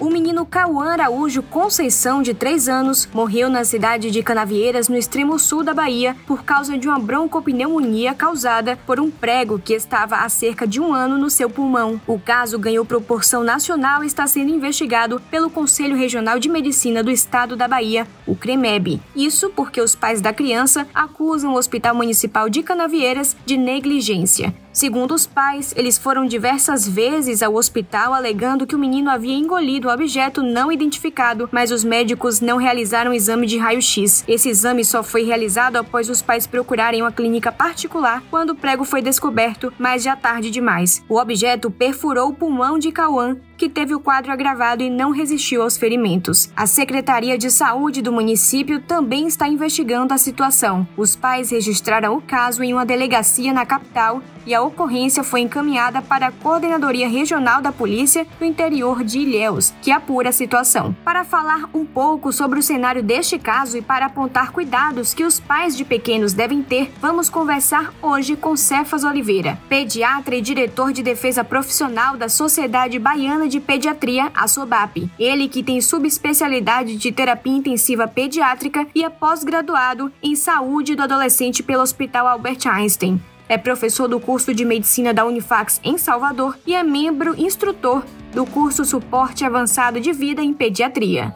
O menino Cauã Araújo Conceição, de 3 anos, morreu na cidade de Canavieiras, no extremo sul da Bahia, por causa de uma broncopneumonia causada por um prego que estava há cerca de um ano no seu pulmão. O caso ganhou proporção nacional e está sendo investigado pelo Conselho Regional de Medicina do Estado da Bahia, o CREMEB. Isso porque os pais da criança acusam o Hospital Municipal de Canavieiras de negligência. Segundo os pais, eles foram diversas vezes ao hospital alegando que o menino havia engolido o objeto não identificado, mas os médicos não realizaram exame de raio-x. Esse exame só foi realizado após os pais procurarem uma clínica particular quando o prego foi descoberto, mas já tarde demais. O objeto perfurou o pulmão de Cauã, que teve o quadro agravado e não resistiu aos ferimentos. A Secretaria de Saúde do município também está investigando a situação. Os pais registraram o caso em uma delegacia na capital e a ocorrência foi encaminhada para a Coordenadoria Regional da Polícia do interior de Ilhéus, que apura a situação. Para falar um pouco sobre o cenário deste caso e para apontar cuidados que os pais de pequenos devem ter, vamos conversar hoje com Cefas Oliveira, pediatra e diretor de defesa profissional da Sociedade Baiana de Pediatria, a SOBAP. Ele que tem subespecialidade de terapia intensiva pediátrica e é pós-graduado em saúde do adolescente pelo Hospital Albert Einstein. É professor do curso de medicina da Unifax em Salvador e é membro instrutor do curso Suporte Avançado de Vida em Pediatria.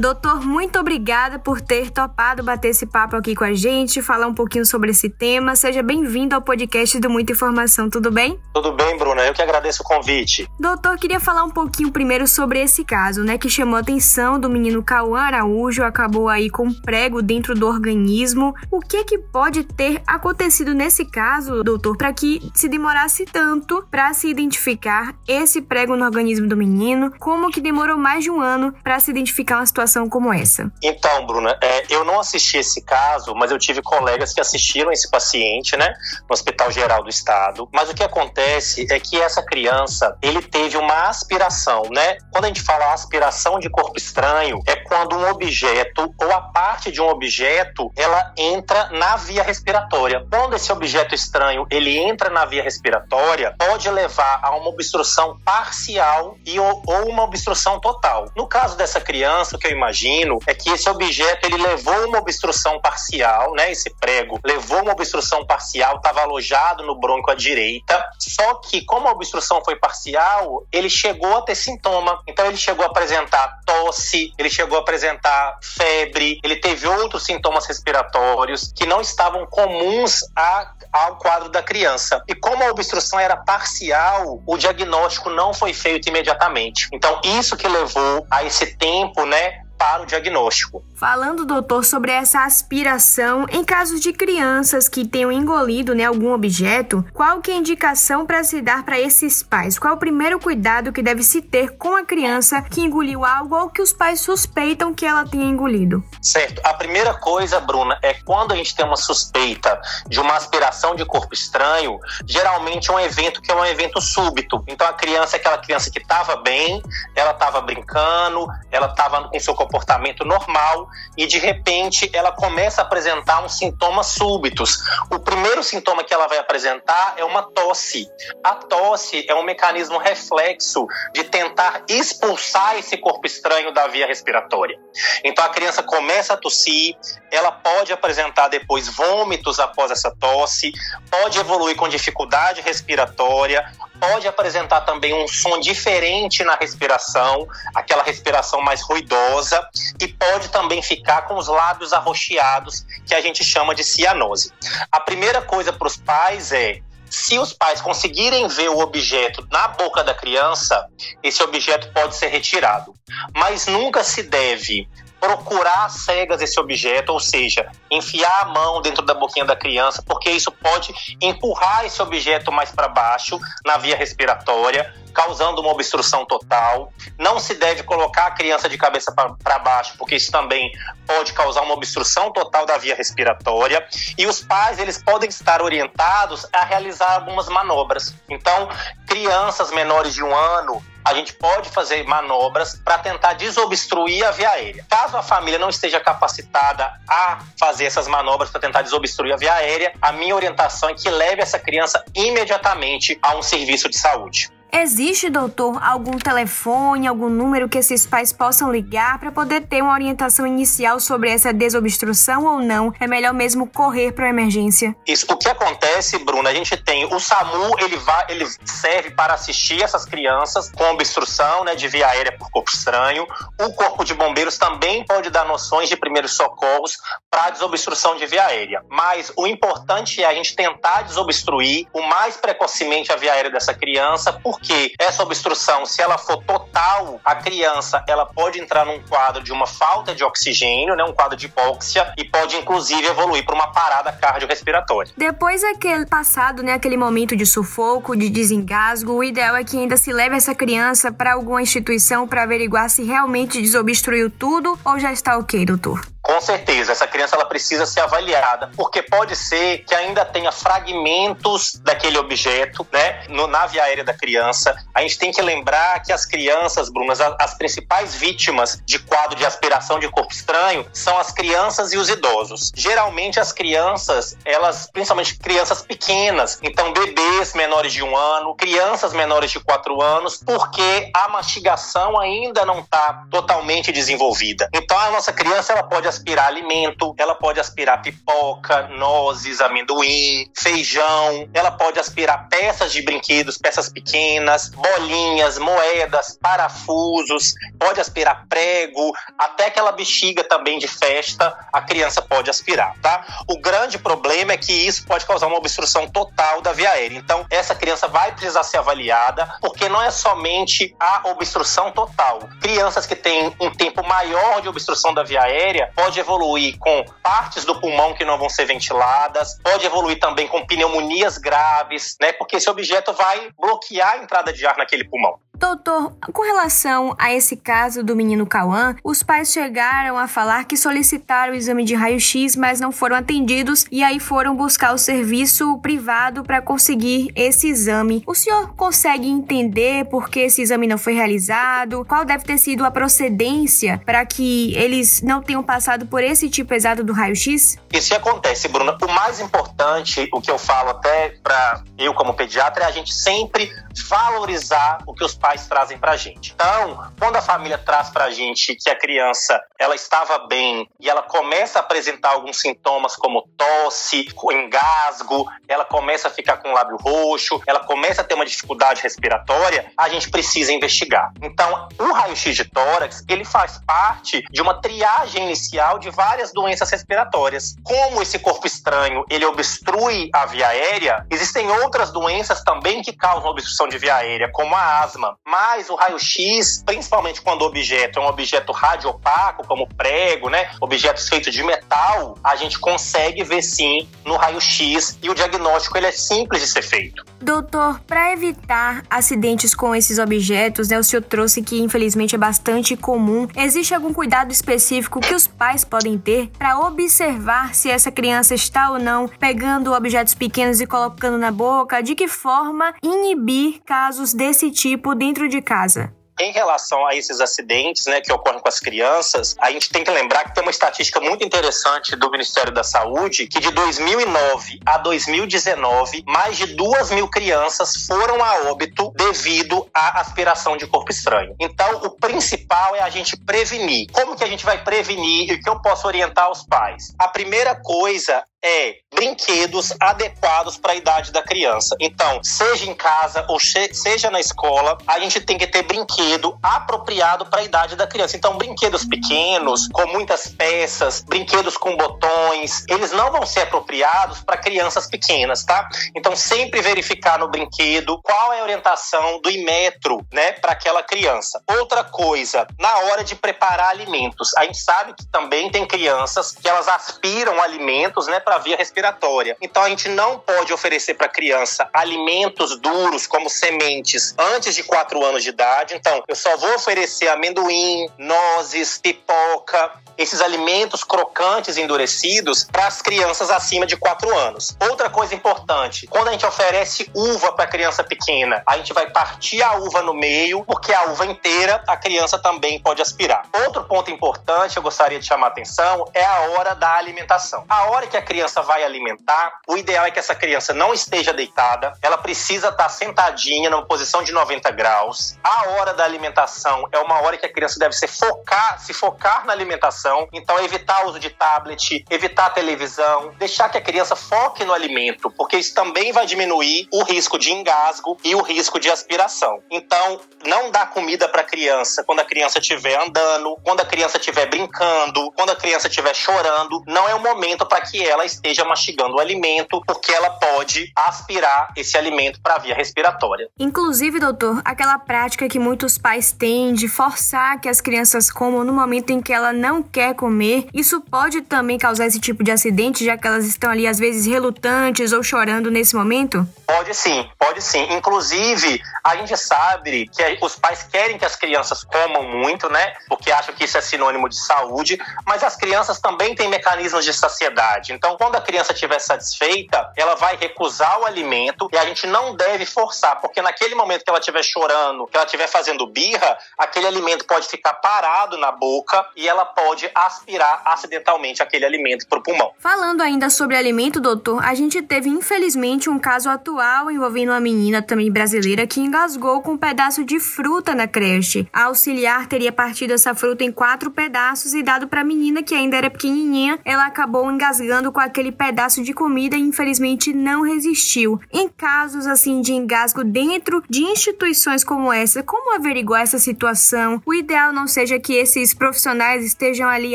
Doutor, muito obrigada por ter topado bater esse papo aqui com a gente, falar um pouquinho sobre esse tema. Seja bem-vindo ao podcast do Muita Informação, tudo bem? Tudo bem, Bruna. Eu que agradeço o convite. Doutor, queria falar um pouquinho primeiro sobre esse caso, né, que chamou a atenção do menino Cauã Araújo, acabou aí com um prego dentro do organismo. O que que pode ter acontecido nesse caso, doutor, para que se demorasse tanto para se identificar esse prego no organismo do menino? Como que demorou mais de um ano para se identificar uma situação situação como essa? Então, Bruna, é, eu não assisti esse caso, mas eu tive colegas que assistiram esse paciente, né, no Hospital Geral do Estado. Mas o que acontece é que essa criança, ele teve uma aspiração, né? Quando a gente fala aspiração de corpo estranho, é quando um objeto ou a parte de um objeto, ela entra na via respiratória. Quando esse objeto estranho, ele entra na via respiratória, pode levar a uma obstrução parcial e ou, ou uma obstrução total. No caso dessa criança, o que eu imagino é que esse objeto ele levou uma obstrução parcial, né? Esse prego levou uma obstrução parcial, estava alojado no bronco à direita. Só que como a obstrução foi parcial, ele chegou a ter sintoma. Então ele chegou a apresentar tosse, ele chegou a apresentar febre, ele teve outros sintomas respiratórios que não estavam comuns a ao quadro da criança. E como a obstrução era parcial, o diagnóstico não foi feito imediatamente. Então, isso que levou a esse tempo, né, para o diagnóstico. Falando, doutor, sobre essa aspiração em casos de crianças que tenham engolido né, algum objeto, qual que é a indicação para se dar para esses pais? Qual é o primeiro cuidado que deve se ter com a criança que engoliu algo ou que os pais suspeitam que ela tenha engolido? Certo. A primeira coisa, Bruna, é quando a gente tem uma suspeita de uma aspiração de corpo estranho, geralmente é um evento que é um evento súbito. Então a criança é aquela criança que estava bem, ela estava brincando, ela estava com seu comportamento normal e de repente ela começa a apresentar uns sintomas súbitos. O primeiro sintoma que ela vai apresentar é uma tosse. A tosse é um mecanismo reflexo de tentar expulsar esse corpo estranho da via respiratória. Então a criança começa a tossir, ela pode apresentar depois vômitos após essa tosse, pode evoluir com dificuldade respiratória, pode apresentar também um som diferente na respiração, aquela respiração mais ruidosa, e pode também ficar com os lábios arroxeados, que a gente chama de cianose. A primeira coisa para os pais é se os pais conseguirem ver o objeto na boca da criança, esse objeto pode ser retirado. Mas nunca se deve procurar cegas esse objeto, ou seja, enfiar a mão dentro da boquinha da criança, porque isso pode empurrar esse objeto mais para baixo na via respiratória, causando uma obstrução total. Não se deve colocar a criança de cabeça para baixo, porque isso também pode causar uma obstrução total da via respiratória. E os pais, eles podem estar orientados a realizar algumas manobras. Então, crianças menores de um ano, a gente pode fazer manobras para tentar desobstruir a via aérea. Caso a família não esteja capacitada a fazer essas manobras para tentar desobstruir a via aérea, a minha orientação é que leve essa criança imediatamente a um serviço de saúde. Existe, doutor, algum telefone, algum número que esses pais possam ligar para poder ter uma orientação inicial sobre essa desobstrução ou não? É melhor mesmo correr para a emergência? Isso. O que acontece, Bruna, a gente tem o SAMU, ele vai, ele serve para assistir essas crianças com obstrução, né, de via aérea por corpo estranho. O Corpo de Bombeiros também pode dar noções de primeiros socorros para desobstrução de via aérea. Mas o importante é a gente tentar desobstruir o mais precocemente a via aérea dessa criança, por porque essa obstrução, se ela for total, a criança ela pode entrar num quadro de uma falta de oxigênio, né, um quadro de hipóxia, e pode inclusive evoluir para uma parada cardiorrespiratória. Depois daquele passado, né, aquele momento de sufoco, de desengasgo, o ideal é que ainda se leve essa criança para alguma instituição para averiguar se realmente desobstruiu tudo ou já está ok, doutor. Com certeza, essa criança ela precisa ser avaliada, porque pode ser que ainda tenha fragmentos daquele objeto, né, no, na via aérea da criança. A gente tem que lembrar que as crianças, Brunas, as, as principais vítimas de quadro de aspiração de corpo estranho são as crianças e os idosos. Geralmente as crianças, elas, principalmente crianças pequenas, então bebês menores de um ano, crianças menores de quatro anos, porque a mastigação ainda não está totalmente desenvolvida. Então a nossa criança ela pode aspirar alimento, ela pode aspirar pipoca, nozes, amendoim, feijão, ela pode aspirar peças de brinquedos, peças pequenas, bolinhas, moedas, parafusos, pode aspirar prego, até aquela bexiga também de festa, a criança pode aspirar, tá? O grande problema é que isso pode causar uma obstrução total da via aérea. Então, essa criança vai precisar ser avaliada, porque não é somente a obstrução total. Crianças que têm um tempo maior de obstrução da via aérea pode evoluir com partes do pulmão que não vão ser ventiladas, pode evoluir também com pneumonias graves, né? Porque esse objeto vai bloquear a entrada de ar naquele pulmão. Doutor, com relação a esse caso do menino Cauã, os pais chegaram a falar que solicitaram o exame de raio-x, mas não foram atendidos e aí foram buscar o serviço privado para conseguir esse exame. O senhor consegue entender por que esse exame não foi realizado? Qual deve ter sido a procedência para que eles não tenham passado por esse tipo exato do raio-x? Isso acontece, Bruna. O mais importante, o que eu falo até para eu como pediatra, é a gente sempre valorizar o que os pais trazem para a gente. Então, quando a família traz para a gente que a criança ela estava bem e ela começa a apresentar alguns sintomas como tosse, engasgo, ela começa a ficar com o lábio roxo, ela começa a ter uma dificuldade respiratória, a gente precisa investigar. Então, o raio-x de tórax, ele faz parte de uma triagem inicial de várias doenças respiratórias. Como esse corpo estranho, ele obstrui a via aérea, existem outras doenças também que causam obstrução de via aérea, como a asma. Mas o raio-x, principalmente quando o objeto é um objeto radiopaco, como prego, né, objetos feitos de metal, a gente consegue ver sim no raio-x e o diagnóstico ele é simples de ser feito. Doutor, para evitar acidentes com esses objetos, né, o senhor trouxe que infelizmente é bastante comum. Existe algum cuidado específico que os pais podem ter para observar se essa criança está ou não pegando objetos pequenos e colocando na boca? De que forma inibir casos desse tipo dentro de casa? Em relação a esses acidentes né, que ocorrem com as crianças, a gente tem que lembrar que tem uma estatística muito interessante do Ministério da Saúde, que de 2009 a 2019, mais de duas mil crianças foram a óbito devido à aspiração de corpo estranho. Então, o principal é a gente prevenir. Como que a gente vai prevenir e o que eu posso orientar aos pais? A primeira coisa é brinquedos adequados para a idade da criança. Então, seja em casa ou seja na escola, a gente tem que ter brinquedo apropriado para a idade da criança. Então, brinquedos pequenos, com muitas peças, brinquedos com botões, eles não vão ser apropriados para crianças pequenas, tá? Então, sempre verificar no brinquedo qual é a orientação do imetro, né, para aquela criança. Outra coisa, na hora de preparar alimentos, a gente sabe que também tem crianças que elas aspiram alimentos, né, para a via respiratória. Então a gente não pode oferecer para a criança alimentos duros como sementes antes de 4 anos de idade. Então eu só vou oferecer amendoim, nozes, pipoca, esses alimentos crocantes endurecidos para as crianças acima de 4 anos. Outra coisa importante, quando a gente oferece uva para criança pequena, a gente vai partir a uva no meio, porque a uva inteira a criança também pode aspirar. Outro ponto importante, eu gostaria de chamar a atenção, é a hora da alimentação. A hora que a criança vai alimentar, o ideal é que essa criança não esteja deitada, ela precisa estar sentadinha numa posição de 90 graus. A hora da alimentação é uma hora que a criança deve se focar, se focar na alimentação, então evitar o uso de tablet, evitar a televisão, deixar que a criança foque no alimento, porque isso também vai diminuir o risco de engasgo e o risco de aspiração. Então, não dá comida para a criança quando a criança estiver andando, quando a criança estiver brincando, quando a criança estiver chorando, não é o momento para que ela esteja mastigando o alimento, porque ela pode aspirar esse alimento para a via respiratória. Inclusive, doutor, aquela prática que muitos pais têm de forçar que as crianças comam no momento em que ela não quer comer, isso pode também causar esse tipo de acidente, já que elas estão ali às vezes relutantes ou chorando nesse momento? Pode sim, pode sim. Inclusive, a gente sabe que os pais querem que as crianças comam muito, né? Porque acham que isso é sinônimo de saúde, mas as crianças também têm mecanismos de saciedade. Então, quando a criança estiver satisfeita, ela vai recusar o alimento e a gente não deve forçar, porque naquele momento que ela estiver chorando, que ela estiver fazendo birra, aquele alimento pode ficar parado na boca e ela pode aspirar acidentalmente aquele alimento para o pulmão. Falando ainda sobre alimento, doutor, a gente teve infelizmente um caso atual envolvendo uma menina também brasileira que engasgou com um pedaço de fruta na creche. A auxiliar teria partido essa fruta em quatro pedaços e dado para a menina que ainda era pequenininha. Ela acabou engasgando com aquele pedaço de comida e infelizmente não resistiu. Em casos assim de engasgo dentro de instituições como essa, como averiguar essa situação? O ideal não seja que esses profissionais estejam ali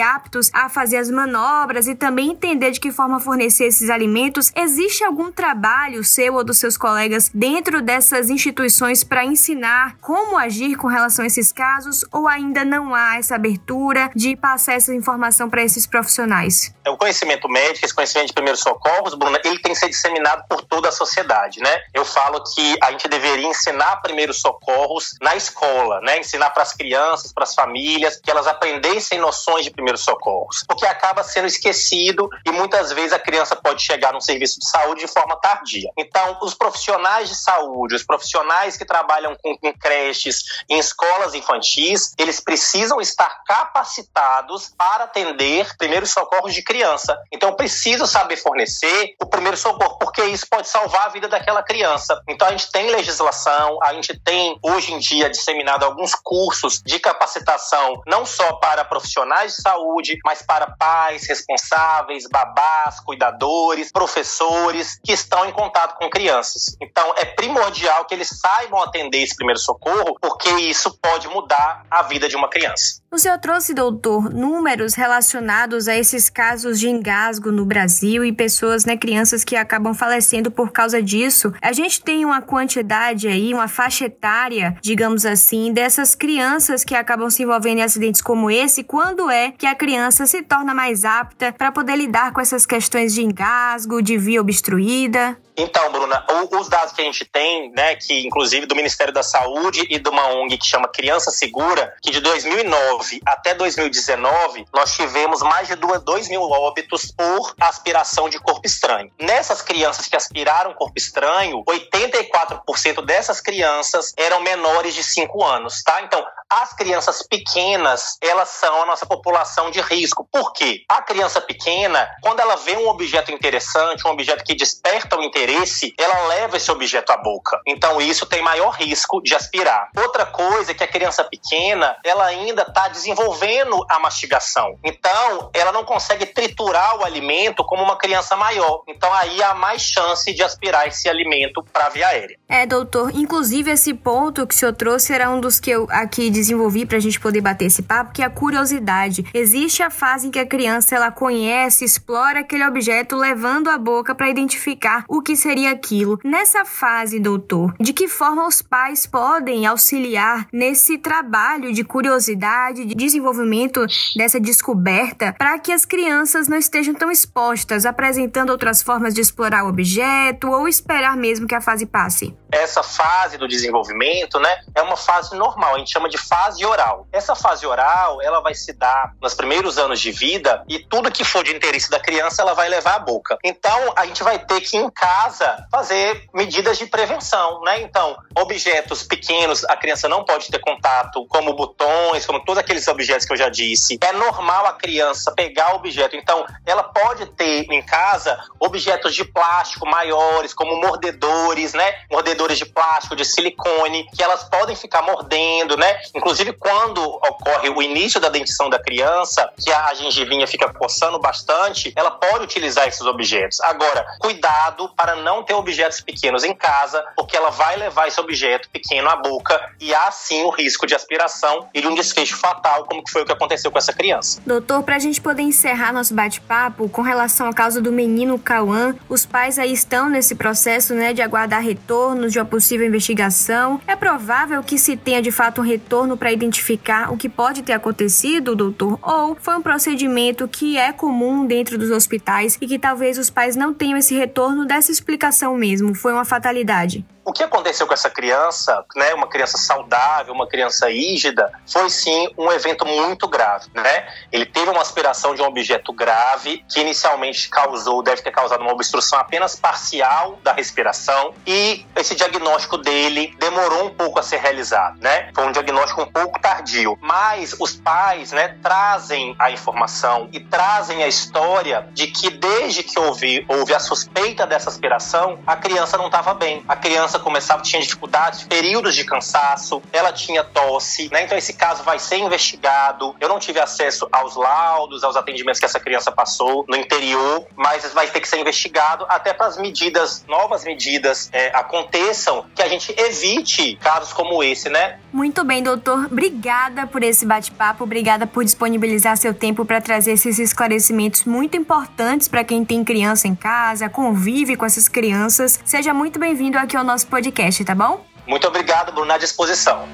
aptos a fazer as manobras e também entender de que forma fornecer esses alimentos. Existe algum trabalho seu ou dos seus colegas dentro dessas instituições para ensinar como agir com relação a esses casos ou ainda não há essa abertura de passar essa informação para esses profissionais? É, o conhecimento médico, esse conhecimento de primeiros socorros, Bruna, ele tem que ser disseminado por toda a sociedade, né? Eu falo que a gente deveria ensinar primeiros socorros na escola, né? Ensinar para as crianças, para as famílias, que elas aprendessem noções de primeiros socorros, porque acaba sendo esquecido e muitas vezes a criança pode chegar num serviço de saúde de forma tardia. Então, os profissionais de saúde, os profissionais que trabalham com, com creches, em escolas infantis, eles precisam estar capacitados para atender primeiros socorros de criança. Então, preciso saber fornecer o primeiro socorro, porque isso pode salvar a vida daquela criança. Então, a gente tem legislação, a gente tem hoje em dia disseminado alguns cursos de capacitação, não só para profissionais de saúde, mas para pais responsáveis, babás, cuidadores, professores que estão em contato com crianças. Então, é primordial que eles saibam atender esse primeiro socorro, porque isso pode mudar a vida de uma criança. O senhor trouxe, doutor, números relacionados a esses casos de engasgo no Brasil e pessoas, né, crianças que acabam falecendo por causa disso. A gente tem uma quantidade aí, uma faixa etária, digamos assim, dessas crianças que acabam se envolvendo em acidentes como esse. Quando é que a criança se torna mais apta para poder lidar com essas questões de engasgo, de via obstruída? Então, Bruna, os dados que a gente tem, né, que inclusive do Ministério da Saúde e de uma ONG que chama Criança Segura, que de 2009 até 2019 nós tivemos mais de 2 mil óbitos por aspiração de corpo estranho. Nessas crianças que aspiraram corpo estranho, 84% dessas crianças eram menores de 5 anos, tá? Então, as crianças pequenas, elas são a nossa população de risco. Por quê? A criança pequena, quando ela vê um objeto interessante, um objeto que desperta o interesse, ela leva esse objeto à boca. Então isso tem maior risco de aspirar. Outra coisa é que a criança pequena, ela ainda está desenvolvendo a mastigação. Então, ela não consegue triturar o alimento como uma criança maior. Então aí há mais chance de aspirar esse alimento para via aérea. É, doutor, inclusive esse ponto que o senhor trouxe era um dos que eu aqui desenvolvi para a gente poder bater esse papo, que é a curiosidade. Existe a fase em que a criança ela conhece, explora aquele objeto, levando a boca para identificar o que seria aquilo. Nessa fase, doutor, de que forma os pais podem auxiliar nesse trabalho de curiosidade, de desenvolvimento dessa descoberta, para que as crianças não estejam tão expostas, apresentando outras formas de explorar o objeto ou esperar mesmo que a fase passe? essa fase do desenvolvimento, né, é uma fase normal, a gente chama de fase oral. Essa fase oral, ela vai se dar nos primeiros anos de vida e tudo que for de interesse da criança, ela vai levar à boca. Então, a gente vai ter que em casa fazer medidas de prevenção, né? Então, objetos pequenos, a criança não pode ter contato, como botões, como todos aqueles objetos que eu já disse. É normal a criança pegar objeto. Então, ela pode ter em casa objetos de plástico maiores, como mordedores, né? Mordedores de plástico, de silicone, que elas podem ficar mordendo, né? Inclusive, quando ocorre o início da dentição da criança, que a gengivinha fica coçando bastante, ela pode utilizar esses objetos. Agora, cuidado para não ter objetos pequenos em casa, porque ela vai levar esse objeto pequeno à boca e há sim o risco de aspiração e de um desfecho fatal, como foi o que aconteceu com essa criança. Doutor, para a gente poder encerrar nosso bate-papo com relação à causa do menino Cauã, os pais aí estão nesse processo, né, de aguardar retornos de uma possível investigação. É provável que se tenha de fato um retorno para identificar o que pode ter acontecido, doutor? Ou foi um procedimento que é comum dentro dos hospitais e que talvez os pais não tenham esse retorno dessa explicação mesmo? Foi uma fatalidade? O que aconteceu com essa criança, né, uma criança saudável, uma criança rígida, foi sim um evento muito grave, né? Ele teve uma aspiração de um objeto grave que inicialmente causou, deve ter causado uma obstrução apenas parcial da respiração e esse diagnóstico dele demorou um pouco a ser realizado, né? Foi um diagnóstico um pouco tardio, mas os pais, né, trazem a informação e trazem a história de que desde que houve, houve a suspeita dessa aspiração, a criança não estava bem. A criança criança começava, tinha dificuldades, períodos de cansaço, ela tinha tosse, né? Então esse caso vai ser investigado. Eu não tive acesso aos laudos, aos atendimentos que essa criança passou no interior, mas vai ter que ser investigado até para as medidas, novas medidas é, aconteçam, que a gente evite casos como esse, né? Muito bem, doutor. Obrigada por esse bate-papo, obrigada por disponibilizar seu tempo para trazer esses esclarecimentos muito importantes para quem tem criança em casa, convive com essas crianças. Seja muito bem-vindo aqui ao nosso nosso podcast, tá bom? Muito obrigado, Bruno, à disposição.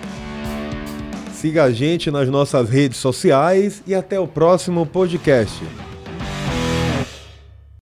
Siga a gente nas nossas redes sociais e até o próximo podcast.